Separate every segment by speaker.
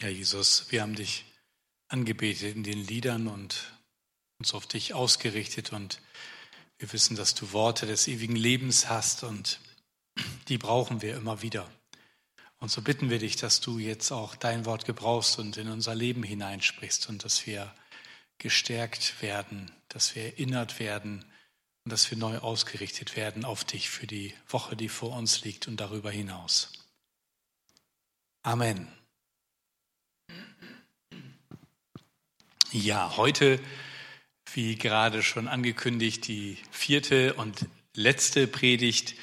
Speaker 1: Ja, Jesus, wir haben dich angebetet in den Liedern und uns auf dich ausgerichtet und wir wissen, dass du Worte des ewigen Lebens hast und die brauchen wir immer wieder. Und so bitten wir dich, dass du jetzt auch dein Wort gebrauchst und in unser Leben hineinsprichst und dass wir gestärkt werden, dass wir erinnert werden und dass wir neu ausgerichtet werden auf dich für die Woche, die vor uns liegt und darüber hinaus. Amen. Ja, heute, wie gerade schon angekündigt, die vierte und letzte Predigt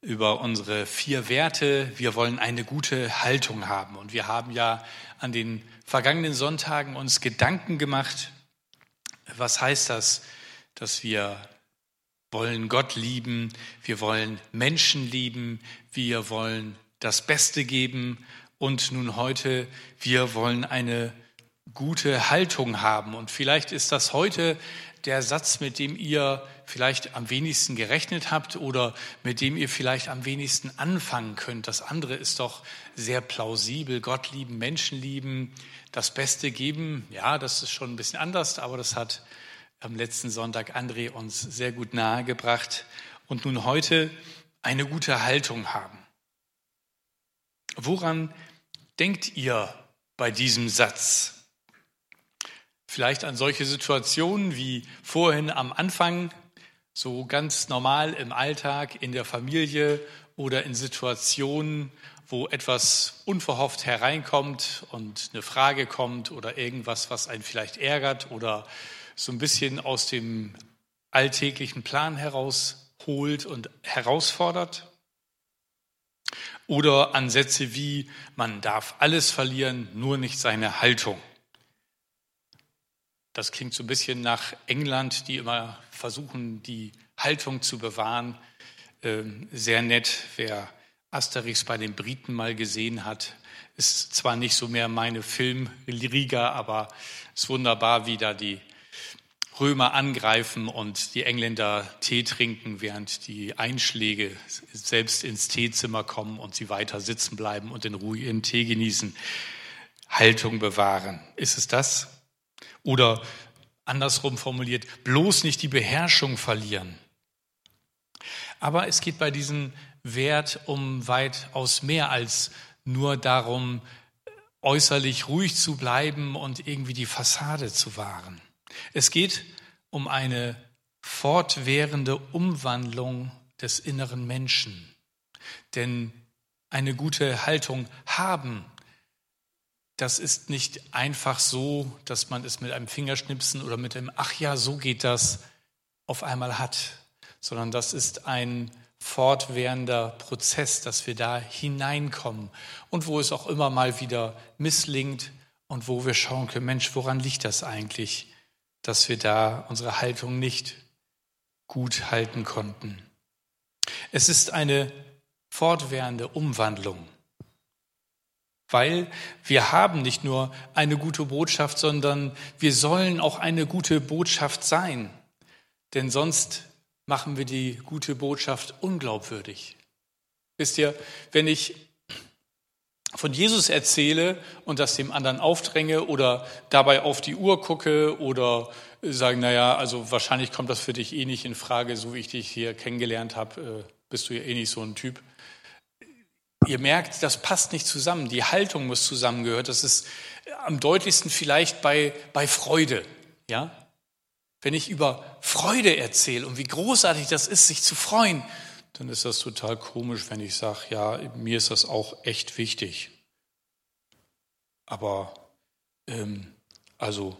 Speaker 1: über unsere vier Werte. Wir wollen eine gute Haltung haben. Und wir haben ja an den vergangenen Sonntagen uns Gedanken gemacht. Was heißt das, dass wir wollen Gott lieben, wir wollen Menschen lieben, wir wollen das Beste geben und nun heute, wir wollen eine gute Haltung haben. Und vielleicht ist das heute der Satz, mit dem ihr vielleicht am wenigsten gerechnet habt oder mit dem ihr vielleicht am wenigsten anfangen könnt. Das andere ist doch sehr plausibel. Gott lieben, Menschen lieben, das Beste geben. Ja, das ist schon ein bisschen anders, aber das hat am letzten Sonntag André uns sehr gut nahegebracht. Und nun heute eine gute Haltung haben. Woran denkt ihr bei diesem Satz? Vielleicht an solche Situationen wie vorhin am Anfang, so ganz normal im Alltag, in der Familie oder in Situationen, wo etwas unverhofft hereinkommt und eine Frage kommt oder irgendwas, was einen vielleicht ärgert oder so ein bisschen aus dem alltäglichen Plan herausholt und herausfordert. Oder Ansätze wie, man darf alles verlieren, nur nicht seine Haltung. Das klingt so ein bisschen nach England, die immer versuchen, die Haltung zu bewahren. Ähm, sehr nett, wer Asterix bei den Briten mal gesehen hat. Ist zwar nicht so mehr meine Filmriga, aber es ist wunderbar, wie da die Römer angreifen und die Engländer Tee trinken, während die Einschläge selbst ins Teezimmer kommen und sie weiter sitzen bleiben und in Ruhe ihren Tee genießen. Haltung bewahren. Ist es das? Oder andersrum formuliert, bloß nicht die Beherrschung verlieren. Aber es geht bei diesem Wert um weitaus mehr als nur darum, äußerlich ruhig zu bleiben und irgendwie die Fassade zu wahren. Es geht um eine fortwährende Umwandlung des inneren Menschen. Denn eine gute Haltung haben das ist nicht einfach so, dass man es mit einem Fingerschnipsen oder mit einem Ach ja, so geht das auf einmal hat, sondern das ist ein fortwährender Prozess, dass wir da hineinkommen und wo es auch immer mal wieder misslingt und wo wir schauen können, Mensch, woran liegt das eigentlich, dass wir da unsere Haltung nicht gut halten konnten. Es ist eine fortwährende Umwandlung weil wir haben nicht nur eine gute Botschaft, sondern wir sollen auch eine gute Botschaft sein. Denn sonst machen wir die gute Botschaft unglaubwürdig. Wisst ihr, wenn ich von Jesus erzähle und das dem anderen aufdränge oder dabei auf die Uhr gucke oder sagen, naja, also wahrscheinlich kommt das für dich eh nicht in Frage, so wie ich dich hier kennengelernt habe, äh, bist du ja eh nicht so ein Typ Ihr merkt, das passt nicht zusammen. Die Haltung muss zusammengehören. Das ist am deutlichsten vielleicht bei, bei Freude. Ja? Wenn ich über Freude erzähle und wie großartig das ist, sich zu freuen, dann ist das total komisch, wenn ich sage, ja, mir ist das auch echt wichtig. Aber ähm, also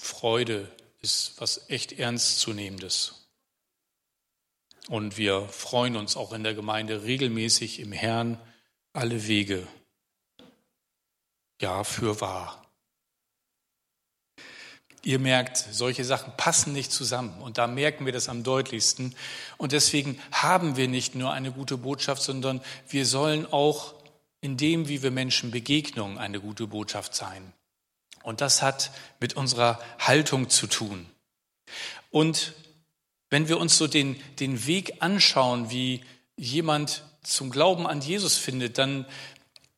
Speaker 1: Freude ist was echt ernstzunehmendes. Und wir freuen uns auch in der Gemeinde regelmäßig im Herrn alle Wege. Ja, für wahr. Ihr merkt, solche Sachen passen nicht zusammen und da merken wir das am deutlichsten. Und deswegen haben wir nicht nur eine gute Botschaft, sondern wir sollen auch in dem, wie wir Menschen begegnen, eine gute Botschaft sein. Und das hat mit unserer Haltung zu tun. Und wenn wir uns so den, den Weg anschauen, wie jemand zum Glauben an Jesus findet, dann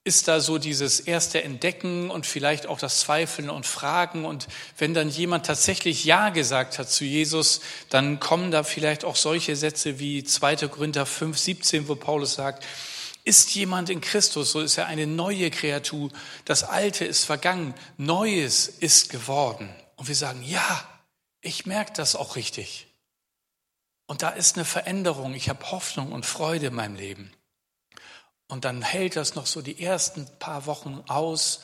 Speaker 1: ist da so dieses erste Entdecken und vielleicht auch das Zweifeln und Fragen. Und wenn dann jemand tatsächlich Ja gesagt hat zu Jesus, dann kommen da vielleicht auch solche Sätze wie 2. Korinther 5, 17, wo Paulus sagt, ist jemand in Christus, so ist er eine neue Kreatur. Das Alte ist vergangen, Neues ist geworden. Und wir sagen, ja, ich merke das auch richtig. Und da ist eine Veränderung. Ich habe Hoffnung und Freude in meinem Leben. Und dann hält das noch so die ersten paar Wochen aus.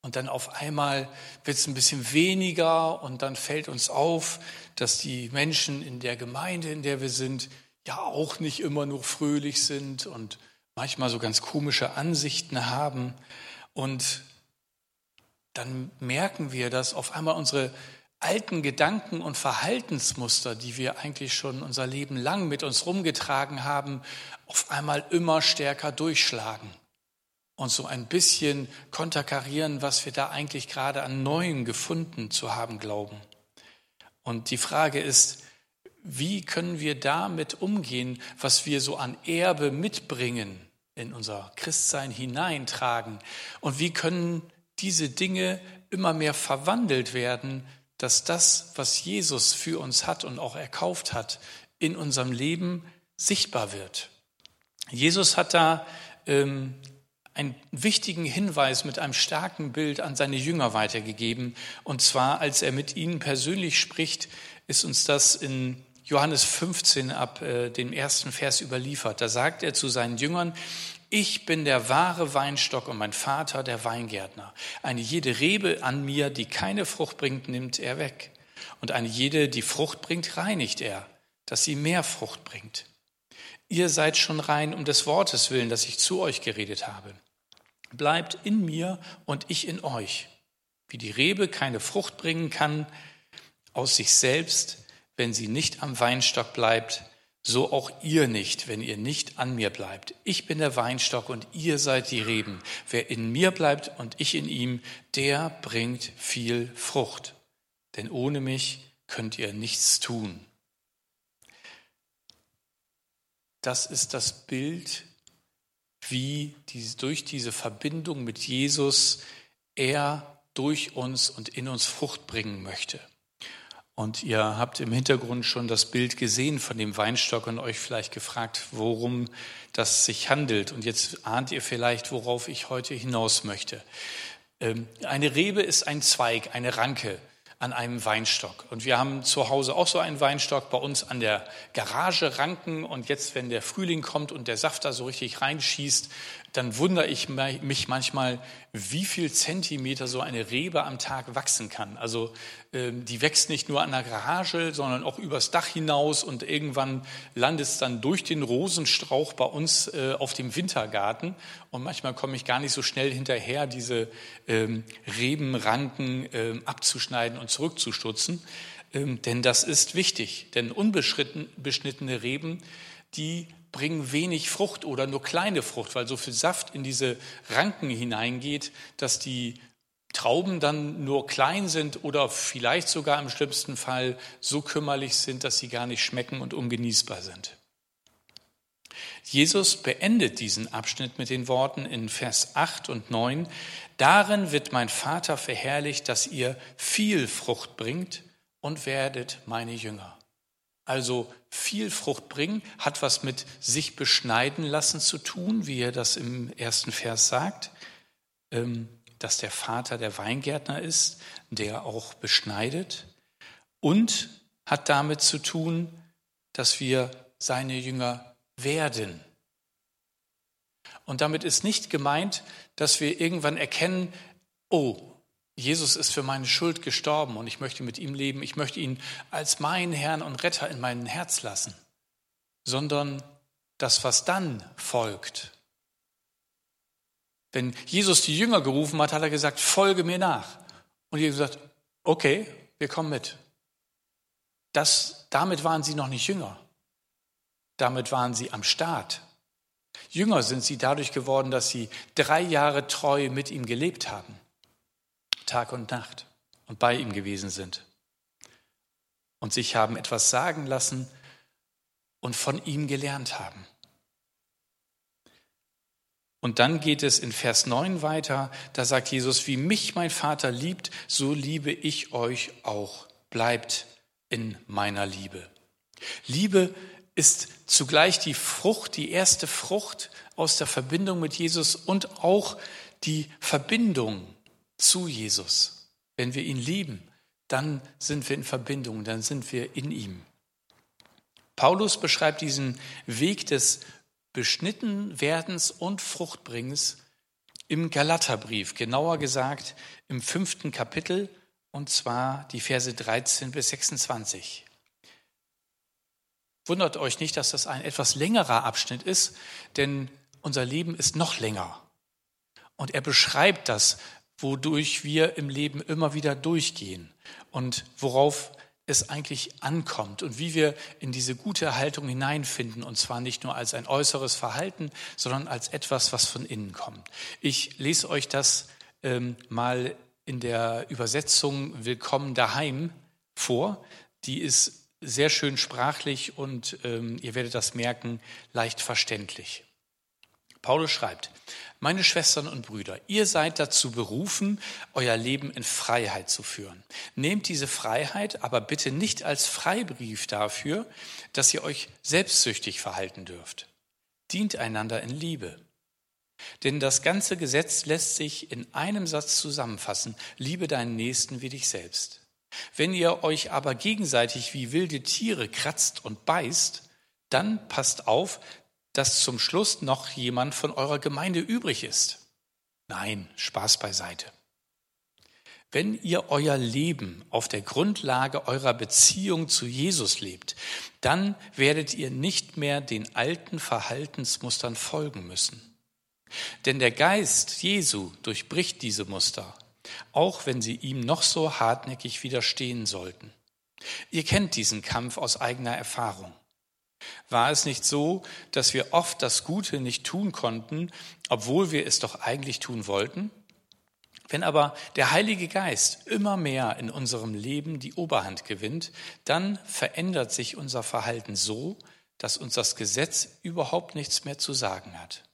Speaker 1: Und dann auf einmal wird es ein bisschen weniger. Und dann fällt uns auf, dass die Menschen in der Gemeinde, in der wir sind, ja auch nicht immer nur fröhlich sind und manchmal so ganz komische Ansichten haben. Und dann merken wir, dass auf einmal unsere alten Gedanken und Verhaltensmuster, die wir eigentlich schon unser Leben lang mit uns rumgetragen haben, auf einmal immer stärker durchschlagen und so ein bisschen konterkarieren, was wir da eigentlich gerade an Neuem gefunden zu haben glauben. Und die Frage ist, wie können wir damit umgehen, was wir so an Erbe mitbringen, in unser Christsein hineintragen? Und wie können diese Dinge immer mehr verwandelt werden, dass das, was Jesus für uns hat und auch erkauft hat, in unserem Leben sichtbar wird? Jesus hat da ähm, einen wichtigen Hinweis mit einem starken Bild an seine Jünger weitergegeben. Und zwar, als er mit ihnen persönlich spricht, ist uns das in Johannes 15 ab äh, dem ersten Vers überliefert. Da sagt er zu seinen Jüngern, ich bin der wahre Weinstock und mein Vater der Weingärtner. Eine jede Rebe an mir, die keine Frucht bringt, nimmt er weg. Und eine jede, die Frucht bringt, reinigt er, dass sie mehr Frucht bringt. Ihr seid schon rein um des Wortes willen, das ich zu euch geredet habe. Bleibt in mir und ich in euch. Wie die Rebe keine Frucht bringen kann aus sich selbst, wenn sie nicht am Weinstock bleibt, so auch ihr nicht, wenn ihr nicht an mir bleibt. Ich bin der Weinstock und ihr seid die Reben. Wer in mir bleibt und ich in ihm, der bringt viel Frucht. Denn ohne mich könnt ihr nichts tun. Das ist das Bild, wie diese, durch diese Verbindung mit Jesus er durch uns und in uns Frucht bringen möchte. Und ihr habt im Hintergrund schon das Bild gesehen von dem Weinstock und euch vielleicht gefragt, worum das sich handelt. Und jetzt ahnt ihr vielleicht, worauf ich heute hinaus möchte. Ähm, eine Rebe ist ein Zweig, eine Ranke an einem Weinstock. Und wir haben zu Hause auch so einen Weinstock bei uns an der Garage ranken. Und jetzt, wenn der Frühling kommt und der Saft da so richtig reinschießt, dann wundere ich mich manchmal, wie viel Zentimeter so eine Rebe am Tag wachsen kann. Also die wächst nicht nur an der Garage, sondern auch übers Dach hinaus und irgendwann landet es dann durch den Rosenstrauch bei uns äh, auf dem Wintergarten. Und manchmal komme ich gar nicht so schnell hinterher, diese ähm, Rebenranken ähm, abzuschneiden und zurückzustutzen. Denn das ist wichtig, denn unbeschnittene Reben, die bringen wenig Frucht oder nur kleine Frucht, weil so viel Saft in diese Ranken hineingeht, dass die Trauben dann nur klein sind oder vielleicht sogar im schlimmsten Fall so kümmerlich sind, dass sie gar nicht schmecken und ungenießbar sind. Jesus beendet diesen Abschnitt mit den Worten in Vers 8 und 9, Darin wird mein Vater verherrlicht, dass ihr viel Frucht bringt und werdet meine Jünger. Also viel Frucht bringen hat was mit sich beschneiden lassen zu tun, wie er das im ersten Vers sagt, ähm, dass der Vater der Weingärtner ist, der auch beschneidet und hat damit zu tun, dass wir seine Jünger werden. Und damit ist nicht gemeint, dass wir irgendwann erkennen, oh, Jesus ist für meine Schuld gestorben und ich möchte mit ihm leben. Ich möchte ihn als meinen Herrn und Retter in mein Herz lassen, sondern das, was dann folgt. Wenn Jesus die Jünger gerufen hat, hat er gesagt, folge mir nach. Und Jesus sagt, okay, wir kommen mit. Das, damit waren sie noch nicht Jünger. Damit waren sie am Start. Jünger sind sie dadurch geworden, dass sie drei Jahre treu mit ihm gelebt haben. Tag und Nacht und bei ihm gewesen sind und sich haben etwas sagen lassen und von ihm gelernt haben. Und dann geht es in Vers 9 weiter, da sagt Jesus, wie mich mein Vater liebt, so liebe ich euch auch. Bleibt in meiner Liebe. Liebe ist zugleich die Frucht, die erste Frucht aus der Verbindung mit Jesus und auch die Verbindung zu Jesus. Wenn wir ihn lieben, dann sind wir in Verbindung, dann sind wir in ihm. Paulus beschreibt diesen Weg des Beschnittenwerdens und Fruchtbringens im Galaterbrief, genauer gesagt im fünften Kapitel, und zwar die Verse 13 bis 26. Wundert euch nicht, dass das ein etwas längerer Abschnitt ist, denn unser Leben ist noch länger. Und er beschreibt das, wodurch wir im Leben immer wieder durchgehen und worauf es eigentlich ankommt und wie wir in diese gute Haltung hineinfinden, und zwar nicht nur als ein äußeres Verhalten, sondern als etwas, was von innen kommt. Ich lese euch das ähm, mal in der Übersetzung Willkommen daheim vor. Die ist sehr schön sprachlich und ähm, ihr werdet das merken, leicht verständlich. Paulus schreibt, meine Schwestern und Brüder, ihr seid dazu berufen, euer Leben in Freiheit zu führen. Nehmt diese Freiheit aber bitte nicht als Freibrief dafür, dass ihr euch selbstsüchtig verhalten dürft. Dient einander in Liebe. Denn das ganze Gesetz lässt sich in einem Satz zusammenfassen. Liebe deinen Nächsten wie dich selbst. Wenn ihr euch aber gegenseitig wie wilde Tiere kratzt und beißt, dann passt auf, dass zum Schluss noch jemand von eurer Gemeinde übrig ist. Nein, Spaß beiseite. Wenn ihr euer Leben auf der Grundlage eurer Beziehung zu Jesus lebt, dann werdet ihr nicht mehr den alten Verhaltensmustern folgen müssen. Denn der Geist Jesu durchbricht diese Muster, auch wenn sie ihm noch so hartnäckig widerstehen sollten. Ihr kennt diesen Kampf aus eigener Erfahrung. War es nicht so, dass wir oft das Gute nicht tun konnten, obwohl wir es doch eigentlich tun wollten? Wenn aber der Heilige Geist immer mehr in unserem Leben die Oberhand gewinnt, dann verändert sich unser Verhalten so, dass uns das Gesetz überhaupt nichts mehr zu sagen hat.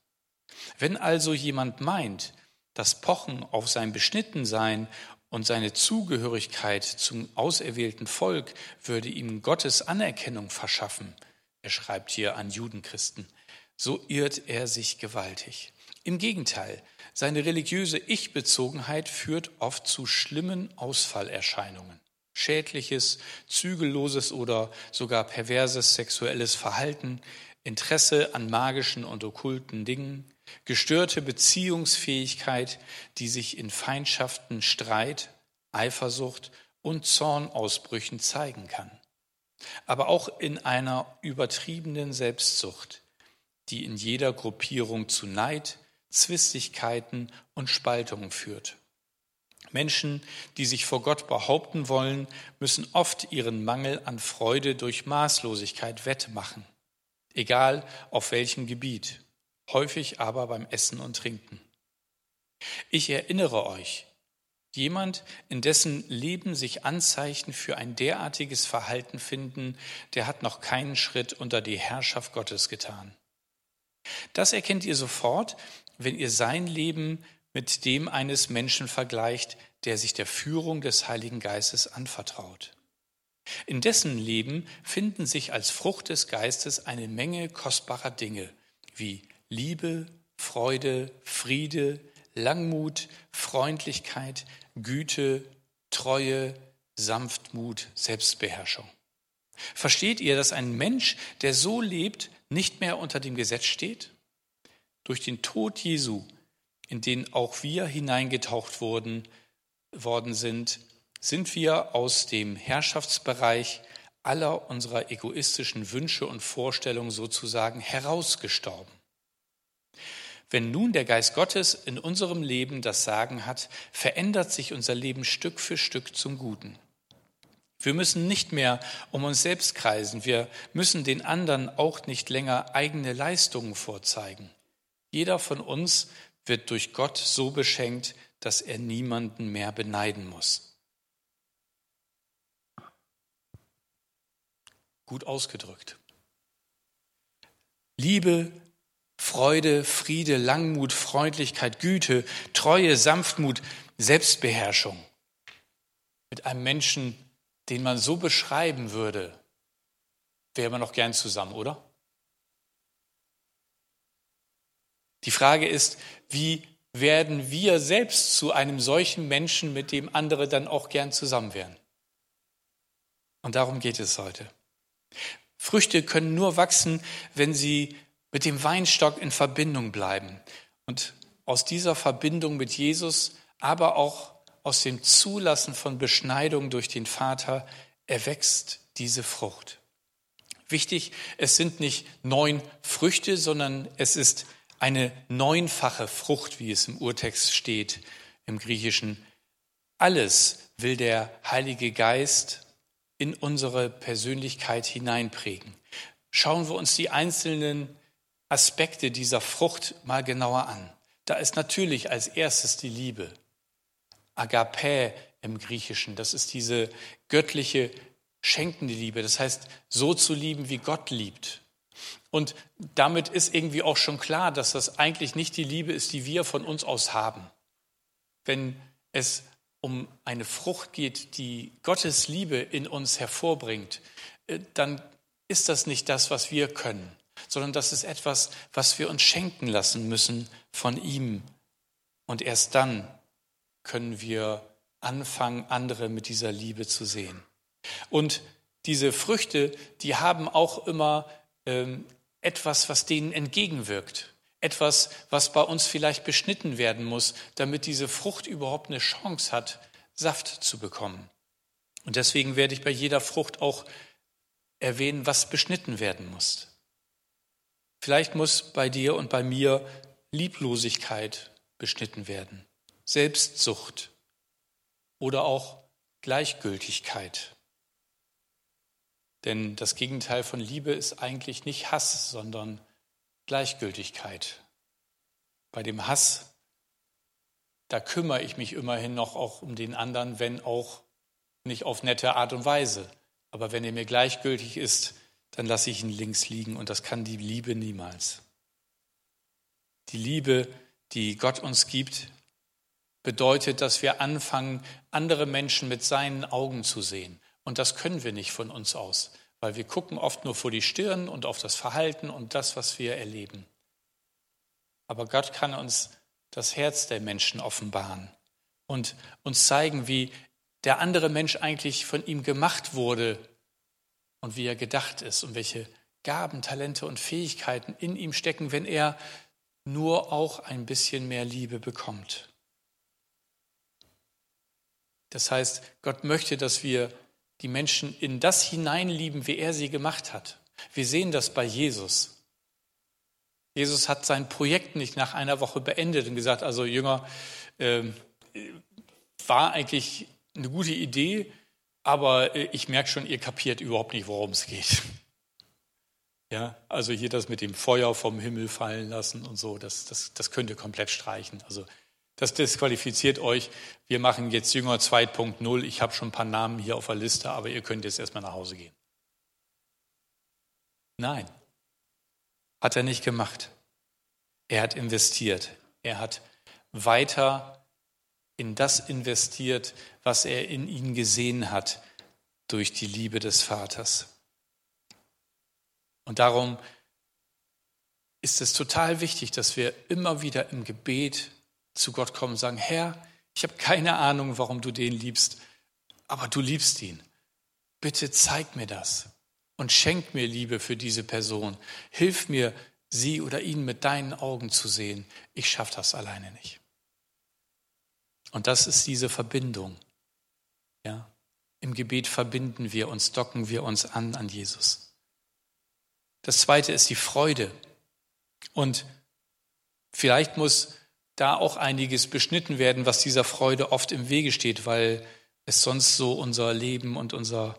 Speaker 1: Wenn also jemand meint, das Pochen auf sein Beschnittensein und seine Zugehörigkeit zum auserwählten Volk würde ihm Gottes Anerkennung verschaffen, er schreibt hier an Judenchristen, so irrt er sich gewaltig. Im Gegenteil, seine religiöse Ich-Bezogenheit führt oft zu schlimmen Ausfallerscheinungen. Schädliches, zügelloses oder sogar perverses sexuelles Verhalten, Interesse an magischen und okkulten Dingen, gestörte Beziehungsfähigkeit, die sich in Feindschaften, Streit, Eifersucht und Zornausbrüchen zeigen kann aber auch in einer übertriebenen Selbstsucht, die in jeder Gruppierung zu Neid, Zwistigkeiten und Spaltungen führt. Menschen, die sich vor Gott behaupten wollen, müssen oft ihren Mangel an Freude durch Maßlosigkeit wettmachen, egal auf welchem Gebiet, häufig aber beim Essen und Trinken. Ich erinnere euch, Jemand, in dessen Leben sich Anzeichen für ein derartiges Verhalten finden, der hat noch keinen Schritt unter die Herrschaft Gottes getan. Das erkennt ihr sofort, wenn ihr sein Leben mit dem eines Menschen vergleicht, der sich der Führung des Heiligen Geistes anvertraut. In dessen Leben finden sich als Frucht des Geistes eine Menge kostbarer Dinge wie Liebe, Freude, Friede, Langmut, Freundlichkeit, Güte, Treue, Sanftmut, Selbstbeherrschung. Versteht ihr, dass ein Mensch, der so lebt, nicht mehr unter dem Gesetz steht? Durch den Tod Jesu, in den auch wir hineingetaucht wurden, worden sind, sind wir aus dem Herrschaftsbereich aller unserer egoistischen Wünsche und Vorstellungen sozusagen herausgestorben. Wenn nun der Geist Gottes in unserem Leben das Sagen hat, verändert sich unser Leben Stück für Stück zum Guten. Wir müssen nicht mehr um uns selbst kreisen. Wir müssen den anderen auch nicht länger eigene Leistungen vorzeigen. Jeder von uns wird durch Gott so beschenkt, dass er niemanden mehr beneiden muss. Gut ausgedrückt. Liebe Freude, Friede, Langmut, Freundlichkeit, Güte, Treue, Sanftmut, Selbstbeherrschung. Mit einem Menschen, den man so beschreiben würde, wäre man noch gern zusammen, oder? Die Frage ist, wie werden wir selbst zu einem solchen Menschen, mit dem andere dann auch gern zusammen wären? Und darum geht es heute. Früchte können nur wachsen, wenn sie mit dem Weinstock in Verbindung bleiben. Und aus dieser Verbindung mit Jesus, aber auch aus dem Zulassen von Beschneidung durch den Vater erwächst diese Frucht. Wichtig, es sind nicht neun Früchte, sondern es ist eine neunfache Frucht, wie es im Urtext steht im Griechischen. Alles will der Heilige Geist in unsere Persönlichkeit hineinprägen. Schauen wir uns die einzelnen Aspekte dieser Frucht mal genauer an. Da ist natürlich als erstes die Liebe. Agape im Griechischen, das ist diese göttliche schenkende Liebe. Das heißt, so zu lieben, wie Gott liebt. Und damit ist irgendwie auch schon klar, dass das eigentlich nicht die Liebe ist, die wir von uns aus haben. Wenn es um eine Frucht geht, die Gottes Liebe in uns hervorbringt, äh, dann ist das nicht das, was wir können, sondern das ist etwas, was wir uns schenken lassen müssen von ihm. Und erst dann können wir anfangen, andere mit dieser Liebe zu sehen. Und diese Früchte, die haben auch immer ähm, etwas, was denen entgegenwirkt. Etwas, was bei uns vielleicht beschnitten werden muss, damit diese Frucht überhaupt eine Chance hat, Saft zu bekommen. Und deswegen werde ich bei jeder Frucht auch erwähnen, was beschnitten werden muss. Vielleicht muss bei dir und bei mir Lieblosigkeit beschnitten werden, Selbstsucht oder auch Gleichgültigkeit. Denn das Gegenteil von Liebe ist eigentlich nicht Hass, sondern Gleichgültigkeit. Bei dem Hass, da kümmere ich mich immerhin noch auch um den anderen, wenn auch nicht auf nette Art und Weise. Aber wenn er mir gleichgültig ist, dann lasse ich ihn links liegen und das kann die Liebe niemals. Die Liebe, die Gott uns gibt, bedeutet, dass wir anfangen, andere Menschen mit seinen Augen zu sehen. Und das können wir nicht von uns aus, weil wir gucken oft nur vor die Stirn und auf das Verhalten und das, was wir erleben. Aber Gott kann uns das Herz der Menschen offenbaren und uns zeigen, wie der andere Mensch eigentlich von ihm gemacht wurde und wie er gedacht ist und welche Gaben, Talente und Fähigkeiten in ihm stecken, wenn er nur auch ein bisschen mehr Liebe bekommt. Das heißt, Gott möchte, dass wir die Menschen in das hineinlieben, wie er sie gemacht hat. Wir sehen das bei Jesus. Jesus hat sein Projekt nicht nach einer Woche beendet und gesagt, also Jünger, äh, war eigentlich eine gute Idee, aber äh, ich merke schon, ihr kapiert überhaupt nicht, worum es geht. Ja, also hier das mit dem Feuer vom Himmel fallen lassen und so, das, das, das könnt ihr komplett streichen. Also das disqualifiziert euch. Wir machen jetzt Jünger 2.0. Ich habe schon ein paar Namen hier auf der Liste, aber ihr könnt jetzt erstmal nach Hause gehen. Nein, hat er nicht gemacht. Er hat investiert. Er hat weiter in das investiert, was er in ihn gesehen hat durch die Liebe des Vaters. Und darum ist es total wichtig, dass wir immer wieder im Gebet zu Gott kommen und sagen, Herr, ich habe keine Ahnung, warum du den liebst, aber du liebst ihn. Bitte zeig mir das und schenk mir Liebe für diese Person. Hilf mir, sie oder ihn mit deinen Augen zu sehen. Ich schaffe das alleine nicht. Und das ist diese Verbindung. Ja? Im Gebet verbinden wir uns, docken wir uns an an Jesus. Das zweite ist die Freude. Und vielleicht muss da auch einiges beschnitten werden, was dieser Freude oft im Wege steht, weil es sonst so unser Leben und unser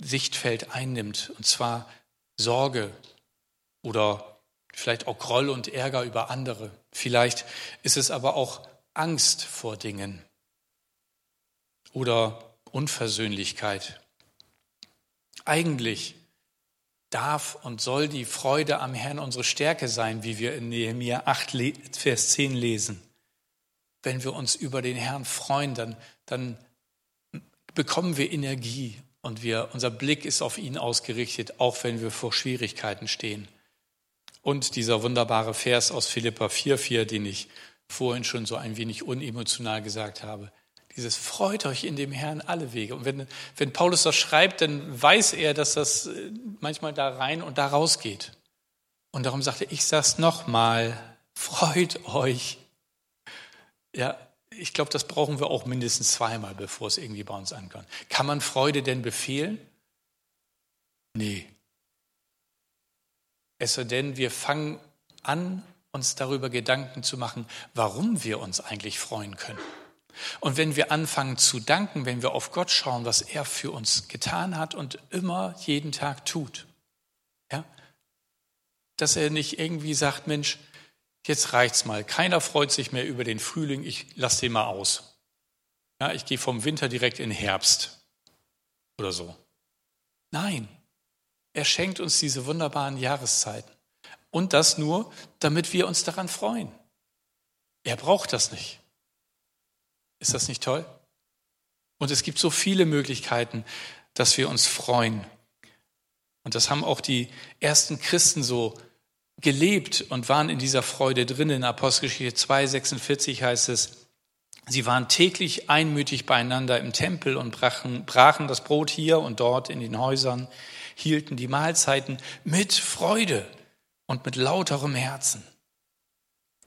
Speaker 1: Sichtfeld einnimmt. Und zwar Sorge oder vielleicht auch Groll und Ärger über andere. Vielleicht ist es aber auch Angst vor Dingen oder Unversöhnlichkeit. Eigentlich darf und soll die Freude am Herrn unsere Stärke sein, wie wir in Nehemiah 8, Vers 10 lesen. Wenn wir uns über den Herrn freuen, dann, dann bekommen wir Energie und wir, unser Blick ist auf ihn ausgerichtet, auch wenn wir vor Schwierigkeiten stehen. Und dieser wunderbare Vers aus Philippa 4,4, den ich vorhin schon so ein wenig unemotional gesagt habe. Dieses freut euch in dem Herrn alle Wege. Und wenn, wenn Paulus das schreibt, dann weiß er, dass das äh, manchmal da rein und da raus geht. Und darum sagte er, ich sag's nochmal, freut euch. Ja, ich glaube, das brauchen wir auch mindestens zweimal, bevor es irgendwie bei uns ankommt. Kann man Freude denn befehlen? Nee. Es sei denn, wir fangen an, uns darüber Gedanken zu machen, warum wir uns eigentlich freuen können. Und wenn wir anfangen zu danken, wenn wir auf Gott schauen, was er für uns getan hat und immer jeden Tag tut, ja, dass er nicht irgendwie sagt, Mensch, jetzt reicht's mal. Keiner freut sich mehr über den Frühling, ich lasse den mal aus. Ja, ich gehe vom Winter direkt in Herbst oder so. Nein, er schenkt uns diese wunderbaren Jahreszeiten. Und das nur, damit wir uns daran freuen. Er braucht das nicht. Ist das nicht toll? Und es gibt so viele Möglichkeiten, dass wir uns freuen. Und das haben auch die ersten Christen so gelebt und waren in dieser Freude drin. In Apostelgeschichte 2,46 heißt es, sie waren täglich einmütig beieinander im Tempel und brachen, brachen das Brot hier und dort in den Häusern, hielten die Mahlzeiten mit Freude und mit lauterem Herzen.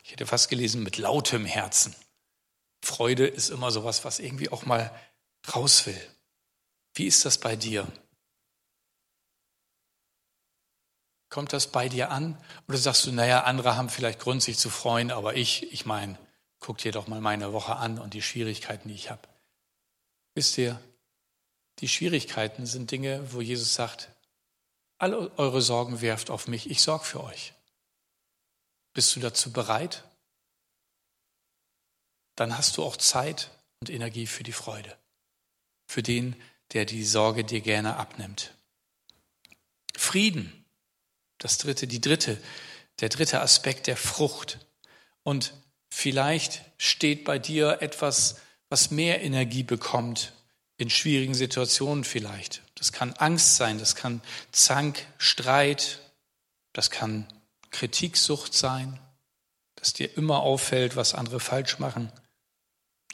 Speaker 1: Ich hätte fast gelesen, mit lautem Herzen. Freude ist immer sowas, was irgendwie auch mal raus will. Wie ist das bei dir? Kommt das bei dir an? Oder sagst du, naja, andere haben vielleicht Grund, sich zu freuen, aber ich, ich meine, guck dir doch mal meine Woche an und die Schwierigkeiten, die ich habe. Wisst ihr, die Schwierigkeiten sind Dinge, wo Jesus sagt, alle eure Sorgen werft auf mich, ich sorge für euch. Bist du dazu bereit? dann hast du auch Zeit und Energie für die Freude, für den, der die Sorge dir gerne abnimmt. Frieden, das dritte, die dritte, der dritte Aspekt der Frucht. Und vielleicht steht bei dir etwas, was mehr Energie bekommt in schwierigen Situationen vielleicht. Das kann Angst sein, das kann Zank, Streit, das kann Kritiksucht sein, dass dir immer auffällt, was andere falsch machen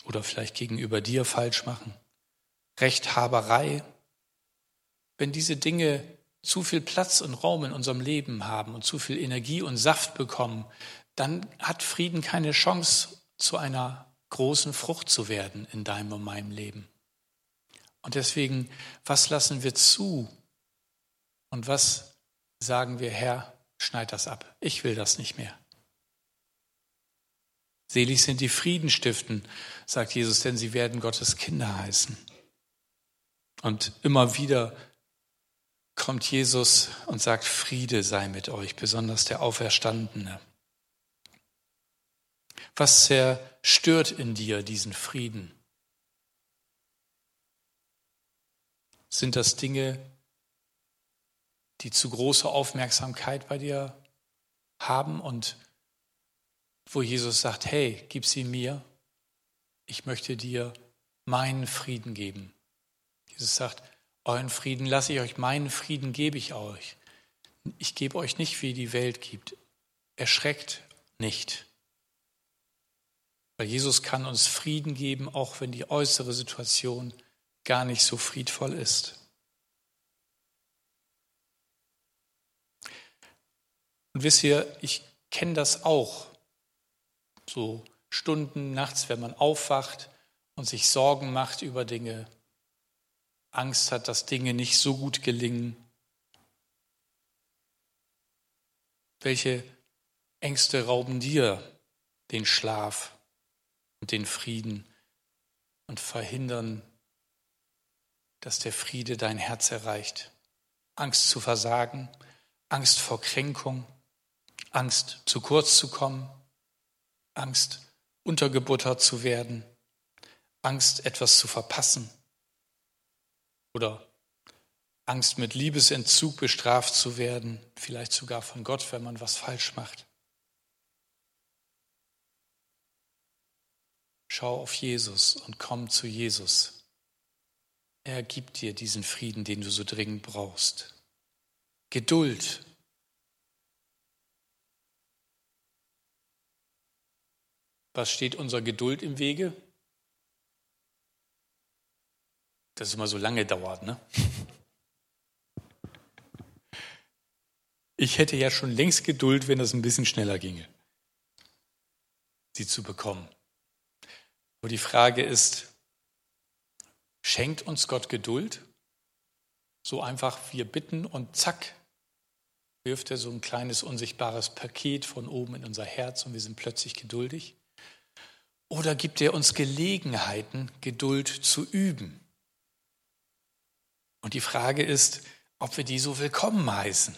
Speaker 1: oder vielleicht gegenüber dir falsch machen, Rechthaberei. Wenn diese Dinge zu viel Platz und Raum in unserem Leben haben und zu viel Energie und Saft bekommen, dann hat Frieden keine Chance, zu einer großen Frucht zu werden in deinem und meinem Leben. Und deswegen, was lassen wir zu? Und was sagen wir, Herr, schneid das ab. Ich will das nicht mehr. Selig sind die Frieden stiften, sagt Jesus, denn sie werden Gottes Kinder heißen. Und immer wieder kommt Jesus und sagt, Friede sei mit euch, besonders der Auferstandene. Was zerstört in dir diesen Frieden? Sind das Dinge, die zu große Aufmerksamkeit bei dir haben und wo Jesus sagt, hey, gib sie mir, ich möchte dir meinen Frieden geben. Jesus sagt, euren Frieden lasse ich euch, meinen Frieden gebe ich euch. Ich gebe euch nicht, wie die Welt gibt. Erschreckt nicht. Weil Jesus kann uns Frieden geben, auch wenn die äußere Situation gar nicht so friedvoll ist. Und wisst ihr, ich kenne das auch so Stunden nachts, wenn man aufwacht und sich Sorgen macht über Dinge, Angst hat, dass Dinge nicht so gut gelingen. Welche Ängste rauben dir den Schlaf und den Frieden und verhindern, dass der Friede dein Herz erreicht? Angst zu versagen, Angst vor Kränkung, Angst zu kurz zu kommen, Angst, untergebuttert zu werden, Angst, etwas zu verpassen oder Angst mit Liebesentzug bestraft zu werden, vielleicht sogar von Gott, wenn man was falsch macht. Schau auf Jesus und komm zu Jesus. Er gibt dir diesen Frieden, den du so dringend brauchst. Geduld. Was steht unserer Geduld im Wege? Dass es immer so lange dauert, ne? Ich hätte ja schon längst Geduld, wenn das ein bisschen schneller ginge, sie zu bekommen. Aber die Frage ist, schenkt uns Gott Geduld? So einfach wir bitten und zack, wirft er so ein kleines unsichtbares Paket von oben in unser Herz und wir sind plötzlich geduldig? Oder gibt er uns Gelegenheiten, Geduld zu üben? Und die Frage ist, ob wir die so willkommen heißen.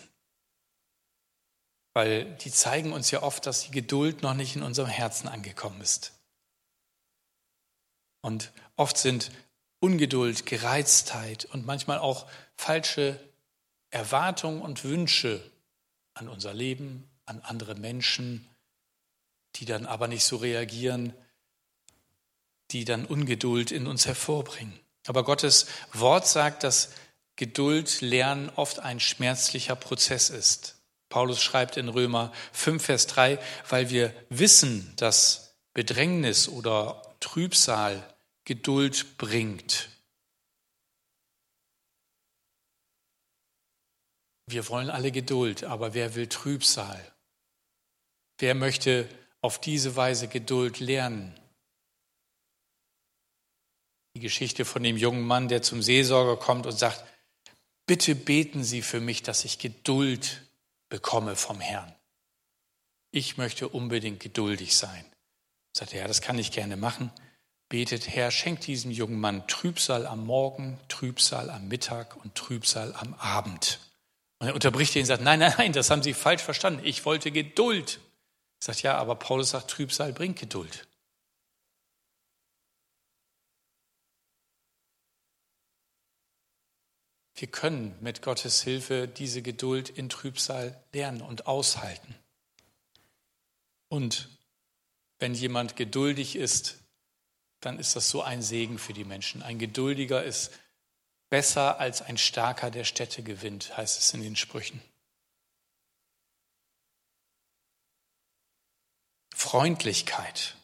Speaker 1: Weil die zeigen uns ja oft, dass die Geduld noch nicht in unserem Herzen angekommen ist. Und oft sind Ungeduld, Gereiztheit und manchmal auch falsche Erwartungen und Wünsche an unser Leben, an andere Menschen, die dann aber nicht so reagieren, die dann Ungeduld in uns hervorbringen. Aber Gottes Wort sagt, dass Geduld lernen oft ein schmerzlicher Prozess ist. Paulus schreibt in Römer 5, Vers 3, weil wir wissen, dass Bedrängnis oder Trübsal Geduld bringt. Wir wollen alle Geduld, aber wer will Trübsal? Wer möchte auf diese Weise Geduld lernen? Die Geschichte von dem jungen Mann, der zum Seelsorger kommt und sagt, bitte beten Sie für mich, dass ich Geduld bekomme vom Herrn. Ich möchte unbedingt geduldig sein. Sagt er, ja, das kann ich gerne machen. Betet, Herr, schenkt diesem jungen Mann Trübsal am Morgen, Trübsal am Mittag und Trübsal am Abend. Und er unterbricht ihn und sagt, nein, nein, nein, das haben Sie falsch verstanden. Ich wollte Geduld. Er sagt, ja, aber Paulus sagt, Trübsal bringt Geduld. Wir können mit Gottes Hilfe diese Geduld in Trübsal lernen und aushalten. Und wenn jemand geduldig ist, dann ist das so ein Segen für die Menschen. Ein Geduldiger ist besser als ein Starker, der Städte gewinnt, heißt es in den Sprüchen. Freundlichkeit.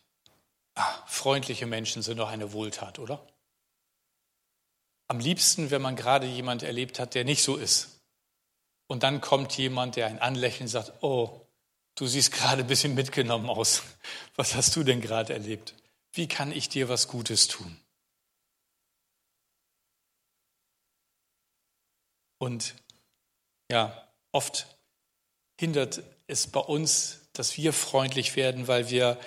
Speaker 1: Ah, freundliche Menschen sind doch eine Wohltat, oder? Am liebsten, wenn man gerade jemand erlebt hat, der nicht so ist. Und dann kommt jemand, der ein Anlächeln sagt, oh, du siehst gerade ein bisschen mitgenommen aus. Was hast du denn gerade erlebt? Wie kann ich dir was Gutes tun? Und ja, oft hindert es bei uns, dass wir freundlich werden, weil wir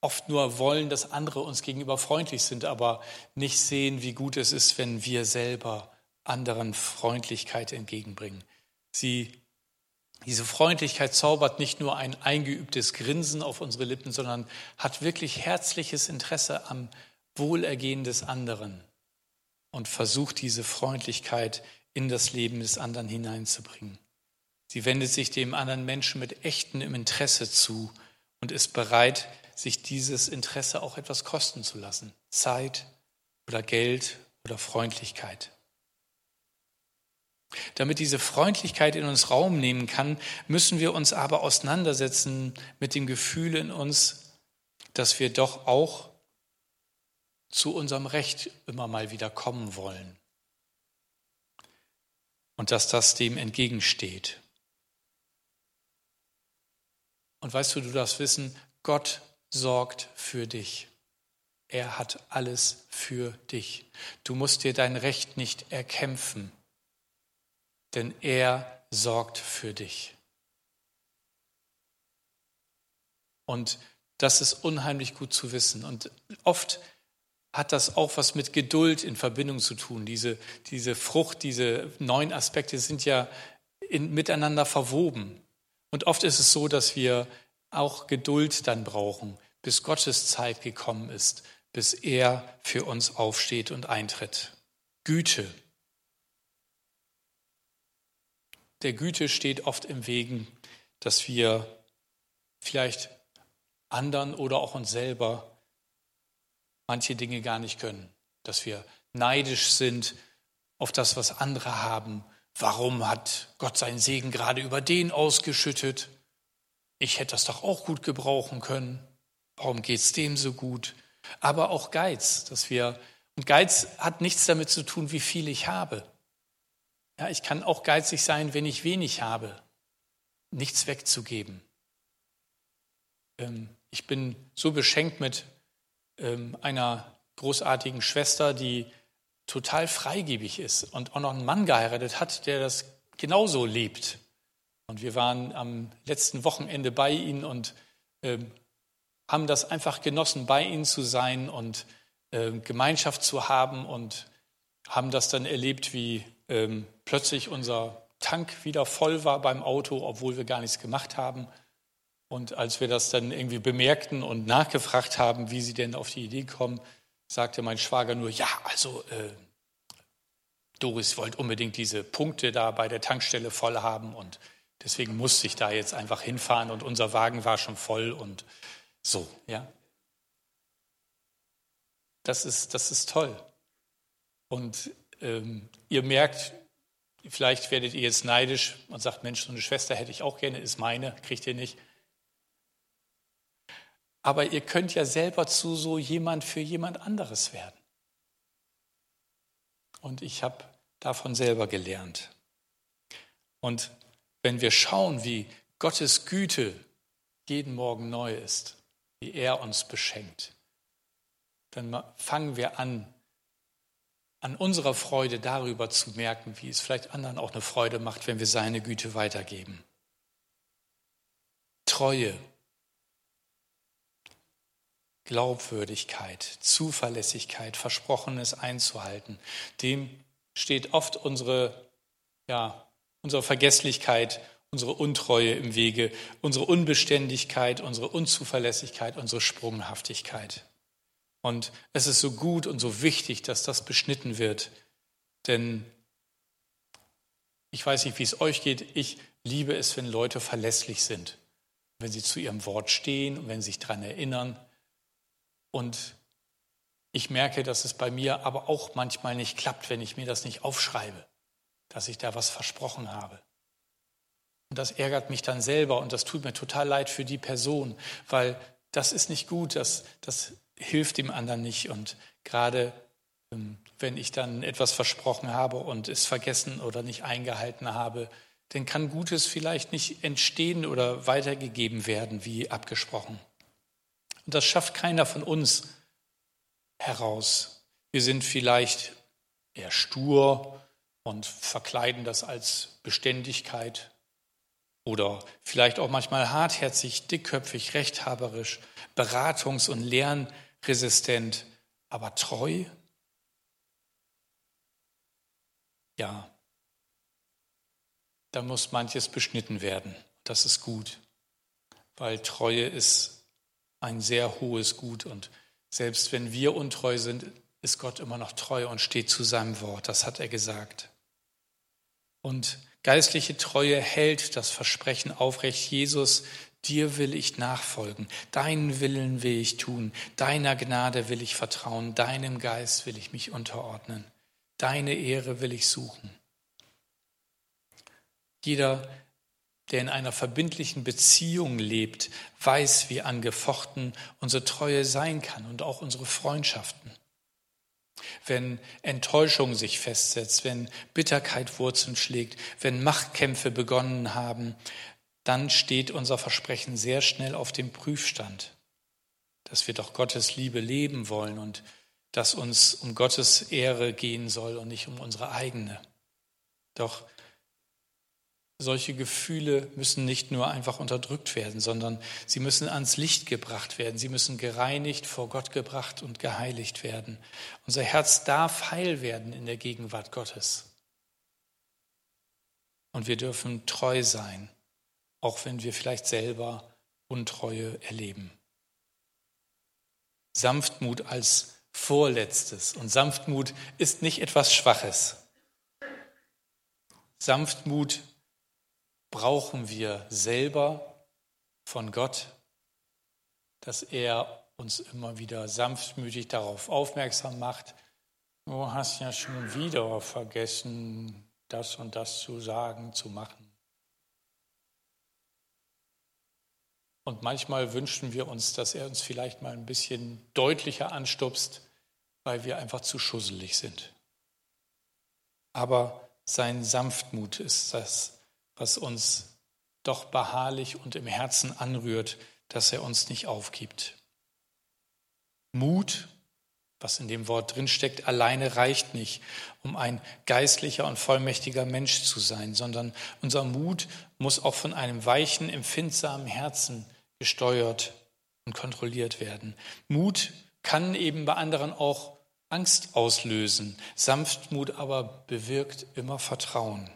Speaker 1: oft nur wollen, dass andere uns gegenüber freundlich sind, aber nicht sehen, wie gut es ist, wenn wir selber anderen Freundlichkeit entgegenbringen. Sie, diese Freundlichkeit zaubert nicht nur ein eingeübtes Grinsen auf unsere Lippen, sondern hat wirklich herzliches Interesse am Wohlergehen des anderen und versucht diese Freundlichkeit in das Leben des anderen hineinzubringen. Sie wendet sich dem anderen Menschen mit echtem Interesse zu und ist bereit, sich dieses Interesse auch etwas kosten zu lassen. Zeit oder Geld oder Freundlichkeit. Damit diese Freundlichkeit in uns Raum nehmen kann, müssen wir uns aber auseinandersetzen mit dem Gefühl in uns, dass wir doch auch zu unserem Recht immer mal wieder kommen wollen. Und dass das dem entgegensteht. Und weißt du, du darfst wissen, Gott sorgt für dich. Er hat alles für dich. Du musst dir dein Recht nicht erkämpfen, denn er sorgt für dich. Und das ist unheimlich gut zu wissen. Und oft hat das auch was mit Geduld in Verbindung zu tun. Diese, diese Frucht, diese neuen Aspekte sind ja in, miteinander verwoben. Und oft ist es so, dass wir auch Geduld dann brauchen, bis Gottes Zeit gekommen ist, bis er für uns aufsteht und eintritt. Güte. Der Güte steht oft im Wegen, dass wir vielleicht anderen oder auch uns selber manche Dinge gar nicht können, dass wir neidisch sind auf das, was andere haben. Warum hat Gott seinen Segen gerade über den ausgeschüttet? Ich hätte das doch auch gut gebrauchen können. Warum geht es dem so gut? Aber auch Geiz, dass wir, und Geiz hat nichts damit zu tun, wie viel ich habe. Ja, ich kann auch geizig sein, wenn ich wenig habe, nichts wegzugeben. Ähm, ich bin so beschenkt mit ähm, einer großartigen Schwester, die total freigebig ist und auch noch einen Mann geheiratet hat, der das genauso lebt. Und wir waren am letzten Wochenende bei ihnen und äh, haben das einfach genossen, bei ihnen zu sein und Gemeinschaft zu haben und haben das dann erlebt, wie ähm, plötzlich unser Tank wieder voll war beim Auto, obwohl wir gar nichts gemacht haben. Und als wir das dann irgendwie bemerkten und nachgefragt haben, wie sie denn auf die Idee kommen, sagte mein Schwager nur, ja, also äh, Doris wollte unbedingt diese Punkte da bei der Tankstelle voll haben und deswegen musste ich da jetzt einfach hinfahren und unser Wagen war schon voll und so, ja. Das ist, das ist toll. Und ähm, ihr merkt, vielleicht werdet ihr jetzt neidisch und sagt, Mensch, so eine Schwester hätte ich auch gerne, ist meine, kriegt ihr nicht. Aber ihr könnt ja selber zu so jemand für jemand anderes werden. Und ich habe davon selber gelernt. Und wenn wir schauen, wie Gottes Güte jeden Morgen neu ist, wie er uns beschenkt, dann fangen wir an, an unserer Freude darüber zu merken, wie es vielleicht anderen auch eine Freude macht, wenn wir seine Güte weitergeben. Treue, Glaubwürdigkeit, Zuverlässigkeit, Versprochenes einzuhalten, dem steht oft unsere, ja, unsere Vergesslichkeit, unsere Untreue im Wege, unsere Unbeständigkeit, unsere Unzuverlässigkeit, unsere Sprunghaftigkeit. Und es ist so gut und so wichtig, dass das beschnitten wird. Denn ich weiß nicht, wie es euch geht. Ich liebe es, wenn Leute verlässlich sind. Wenn sie zu ihrem Wort stehen und wenn sie sich daran erinnern. Und ich merke, dass es bei mir aber auch manchmal nicht klappt, wenn ich mir das nicht aufschreibe, dass ich da was versprochen habe. Und das ärgert mich dann selber und das tut mir total leid für die Person, weil das ist nicht gut, das, das hilft dem anderen nicht. Und gerade ähm, wenn ich dann etwas versprochen habe und es vergessen oder nicht eingehalten habe, dann kann Gutes vielleicht nicht entstehen oder weitergegeben werden wie abgesprochen. Und das schafft keiner von uns heraus. Wir sind vielleicht eher stur und verkleiden das als Beständigkeit oder vielleicht auch manchmal hartherzig, dickköpfig, rechthaberisch, beratungs- und lernresistent, aber treu? Ja, da muss manches beschnitten werden. Das ist gut, weil Treue ist ein sehr hohes Gut und selbst wenn wir untreu sind, ist Gott immer noch treu und steht zu seinem Wort. Das hat er gesagt. Und geistliche Treue hält das Versprechen aufrecht, Jesus, dir will ich nachfolgen, deinen Willen will ich tun, deiner Gnade will ich vertrauen, deinem Geist will ich mich unterordnen, deine Ehre will ich suchen. Jeder, der in einer verbindlichen Beziehung lebt, weiß, wie angefochten unsere Treue sein kann und auch unsere Freundschaften. Wenn Enttäuschung sich festsetzt, wenn Bitterkeit Wurzeln schlägt, wenn Machtkämpfe begonnen haben, dann steht unser Versprechen sehr schnell auf dem Prüfstand, dass wir doch Gottes Liebe leben wollen und dass uns um Gottes Ehre gehen soll und nicht um unsere eigene. Doch solche Gefühle müssen nicht nur einfach unterdrückt werden, sondern sie müssen ans Licht gebracht werden. Sie müssen gereinigt, vor Gott gebracht und geheiligt werden. Unser Herz darf heil werden in der Gegenwart Gottes. Und wir dürfen treu sein, auch wenn wir vielleicht selber Untreue erleben. Sanftmut als Vorletztes. Und Sanftmut ist nicht etwas Schwaches. Sanftmut brauchen wir selber von Gott, dass er uns immer wieder sanftmütig darauf aufmerksam macht, du hast ja schon wieder vergessen, das und das zu sagen, zu machen. Und manchmal wünschen wir uns, dass er uns vielleicht mal ein bisschen deutlicher anstupst, weil wir einfach zu schusselig sind. Aber sein Sanftmut ist das, was uns doch beharrlich und im Herzen anrührt, dass er uns nicht aufgibt. Mut, was in dem Wort drinsteckt, alleine reicht nicht, um ein geistlicher und vollmächtiger Mensch zu sein, sondern unser Mut muss auch von einem weichen, empfindsamen Herzen gesteuert und kontrolliert werden. Mut kann eben bei anderen auch Angst auslösen. Sanftmut aber bewirkt immer Vertrauen.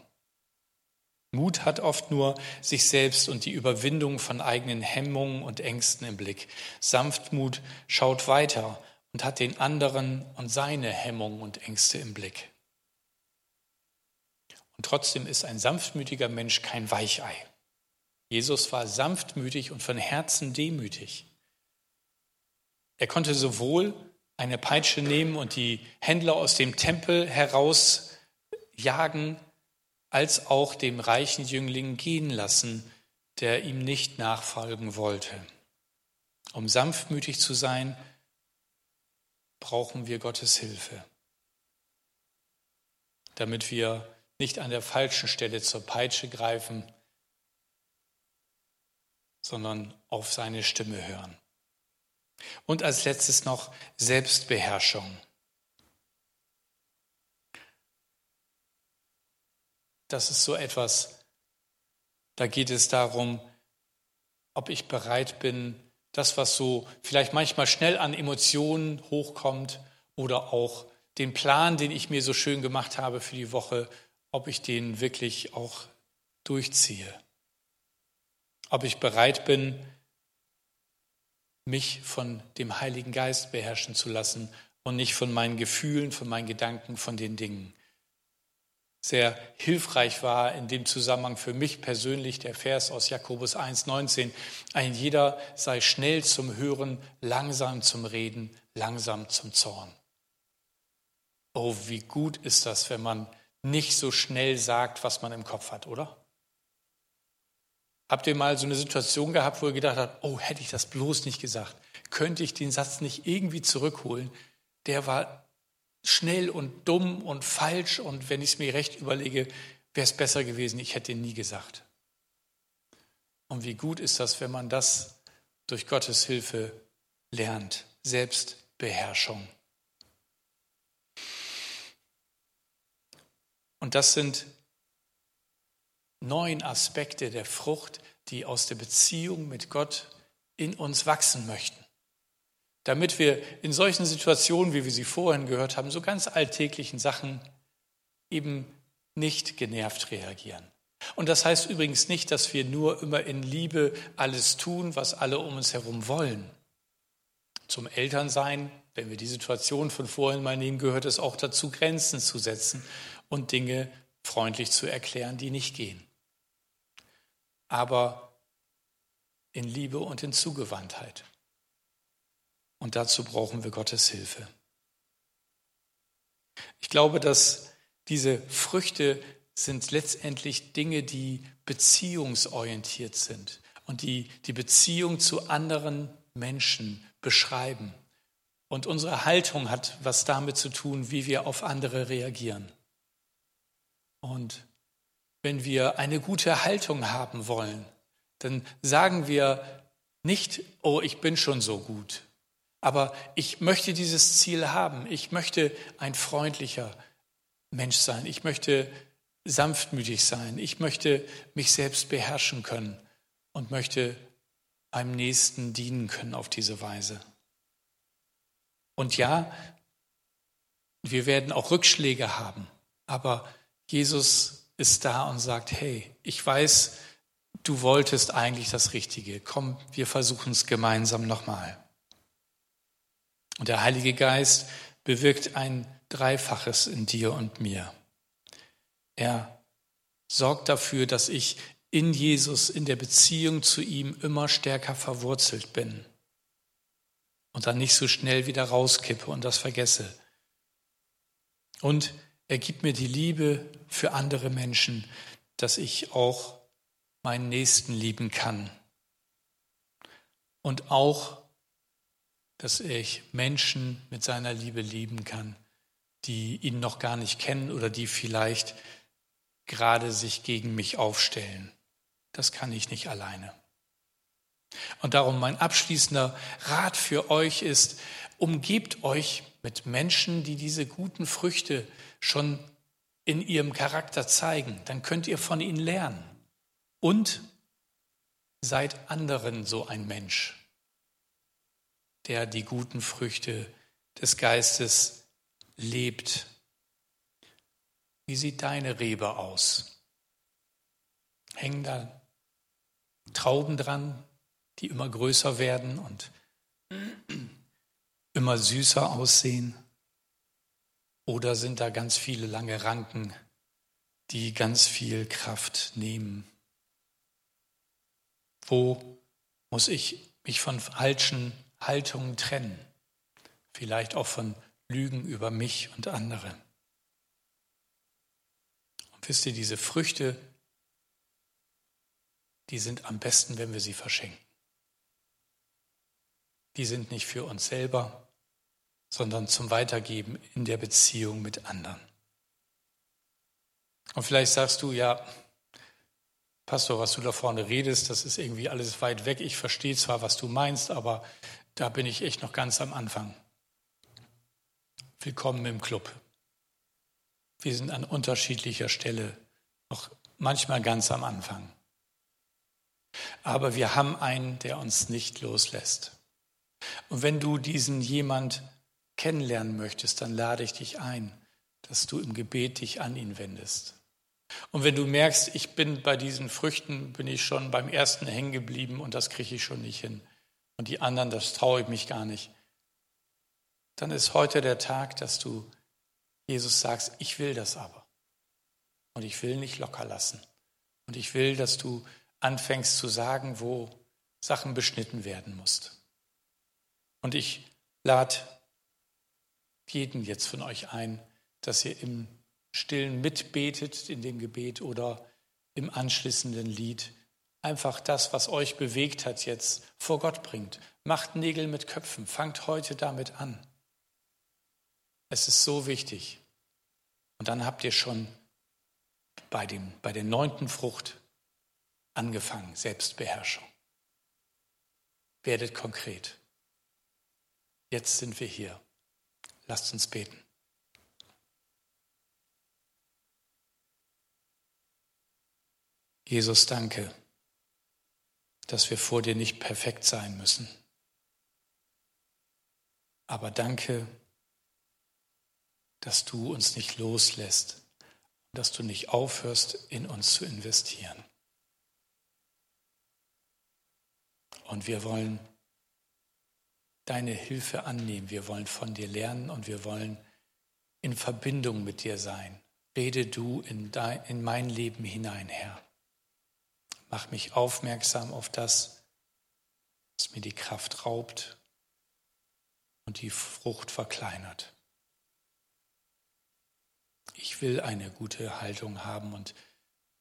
Speaker 1: Mut hat oft nur sich selbst und die Überwindung von eigenen Hemmungen und Ängsten im Blick. Sanftmut schaut weiter und hat den anderen und seine Hemmungen und Ängste im Blick. Und trotzdem ist ein sanftmütiger Mensch kein Weichei. Jesus war sanftmütig und von Herzen demütig. Er konnte sowohl eine Peitsche nehmen und die Händler aus dem Tempel herausjagen, als auch dem reichen Jüngling gehen lassen, der ihm nicht nachfolgen wollte. Um sanftmütig zu sein, brauchen wir Gottes Hilfe, damit wir nicht an der falschen Stelle zur Peitsche greifen, sondern auf seine Stimme hören. Und als letztes noch Selbstbeherrschung. Das ist so etwas, da geht es darum, ob ich bereit bin, das, was so vielleicht manchmal schnell an Emotionen hochkommt oder auch den Plan, den ich mir so schön gemacht habe für die Woche, ob ich den wirklich auch durchziehe ob ich bereit bin, mich von dem Heiligen Geist beherrschen zu lassen und nicht von meinen Gefühlen, von meinen Gedanken, von den Dingen. Sehr hilfreich war in dem Zusammenhang für mich persönlich der Vers aus Jakobus 1,19. Ein jeder sei schnell zum Hören, langsam zum Reden, langsam zum Zorn. Oh, wie gut ist das, wenn man nicht so schnell sagt, was man im Kopf hat, oder? Habt ihr mal so eine Situation gehabt, wo ihr gedacht habt, oh, hätte ich das bloß nicht gesagt? Könnte ich den Satz nicht irgendwie zurückholen? Der war schnell und dumm und falsch und wenn ich es mir recht überlege, wäre es besser gewesen, ich hätte ihn nie gesagt. Und wie gut ist das, wenn man das durch Gottes Hilfe lernt? Selbstbeherrschung. Und das sind neun Aspekte der Frucht, die aus der Beziehung mit Gott in uns wachsen möchten. Damit wir in solchen Situationen, wie wir sie vorhin gehört haben, so ganz alltäglichen Sachen eben nicht genervt reagieren. Und das heißt übrigens nicht, dass wir nur immer in Liebe alles tun, was alle um uns herum wollen. Zum Elternsein, wenn wir die Situation von vorhin mal nehmen, gehört es auch dazu, Grenzen zu setzen und Dinge freundlich zu erklären, die nicht gehen aber in Liebe und in Zugewandtheit. Und dazu brauchen wir Gottes Hilfe. Ich glaube, dass diese Früchte sind letztendlich Dinge, die beziehungsorientiert sind und die die Beziehung zu anderen Menschen beschreiben. Und unsere Haltung hat was damit zu tun, wie wir auf andere reagieren. Und wenn wir eine gute Haltung haben wollen, dann sagen wir nicht, oh, ich bin schon so gut, aber ich möchte dieses Ziel haben. Ich möchte ein freundlicher Mensch sein. Ich möchte sanftmütig sein. Ich möchte mich selbst beherrschen können und möchte einem Nächsten dienen können auf diese Weise. Und ja, wir werden auch Rückschläge haben, aber Jesus ist da und sagt, hey, ich weiß, du wolltest eigentlich das Richtige. Komm, wir versuchen es gemeinsam nochmal. Und der Heilige Geist bewirkt ein Dreifaches in dir und mir. Er sorgt dafür, dass ich in Jesus, in der Beziehung zu ihm immer stärker verwurzelt bin und dann nicht so schnell wieder rauskippe und das vergesse. Und er gibt mir die Liebe für andere Menschen, dass ich auch meinen Nächsten lieben kann. Und auch, dass ich Menschen mit seiner Liebe lieben kann, die ihn noch gar nicht kennen oder die vielleicht gerade sich gegen mich aufstellen. Das kann ich nicht alleine. Und darum mein abschließender Rat für euch ist, umgebt euch mit Menschen, die diese guten Früchte schon in ihrem Charakter zeigen. Dann könnt ihr von ihnen lernen. Und seid anderen so ein Mensch, der die guten Früchte des Geistes lebt. Wie sieht deine Rebe aus? Hängen da Trauben dran, die immer größer werden und immer süßer aussehen? Oder sind da ganz viele lange Ranken, die ganz viel Kraft nehmen? Wo muss ich mich von falschen Haltungen trennen? Vielleicht auch von Lügen über mich und andere. Und wisst ihr, diese Früchte, die sind am besten, wenn wir sie verschenken. Die sind nicht für uns selber, sondern zum Weitergeben in der Beziehung mit anderen. Und vielleicht sagst du, ja, Pastor, was du da vorne redest, das ist irgendwie alles weit weg. Ich verstehe zwar, was du meinst, aber da bin ich echt noch ganz am Anfang. Willkommen im Club. Wir sind an unterschiedlicher Stelle, noch manchmal ganz am Anfang. Aber wir haben einen, der uns nicht loslässt. Und wenn du diesen jemand kennenlernen möchtest, dann lade ich dich ein, dass du im Gebet dich an ihn wendest. Und wenn du merkst, ich bin bei diesen Früchten, bin ich schon beim ersten hängen geblieben und das kriege ich schon nicht hin. Und die anderen, das traue ich mich gar nicht. Dann ist heute der Tag, dass du Jesus sagst, ich will das aber. Und ich will nicht locker lassen. Und ich will, dass du anfängst zu sagen, wo Sachen beschnitten werden musst. Und ich lade jeden jetzt von euch ein, dass ihr im Stillen mitbetet in dem Gebet oder im anschließenden Lied einfach das, was euch bewegt hat, jetzt vor Gott bringt. Macht Nägel mit Köpfen, fangt heute damit an. Es ist so wichtig. Und dann habt ihr schon bei, dem, bei der neunten Frucht angefangen, Selbstbeherrschung. Werdet konkret. Jetzt sind wir hier. Lasst uns beten. Jesus, danke, dass wir vor dir nicht perfekt sein müssen. Aber danke, dass du uns nicht loslässt dass du nicht aufhörst, in uns zu investieren. Und wir wollen deine Hilfe annehmen. Wir wollen von dir lernen und wir wollen in Verbindung mit dir sein. Rede du in, dein, in mein Leben hinein, Herr. Mach mich aufmerksam auf das, was mir die Kraft raubt und die Frucht verkleinert. Ich will eine gute Haltung haben und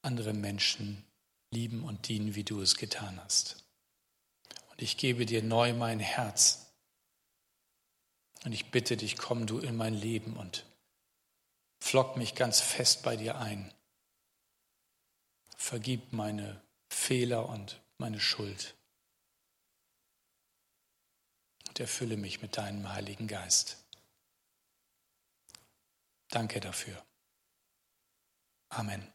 Speaker 1: andere Menschen lieben und dienen, wie du es getan hast. Und ich gebe dir neu mein Herz und ich bitte dich, komm du in mein Leben und flock mich ganz fest bei dir ein. Vergib meine Fehler und meine Schuld. Und erfülle mich mit deinem Heiligen Geist. Danke dafür. Amen.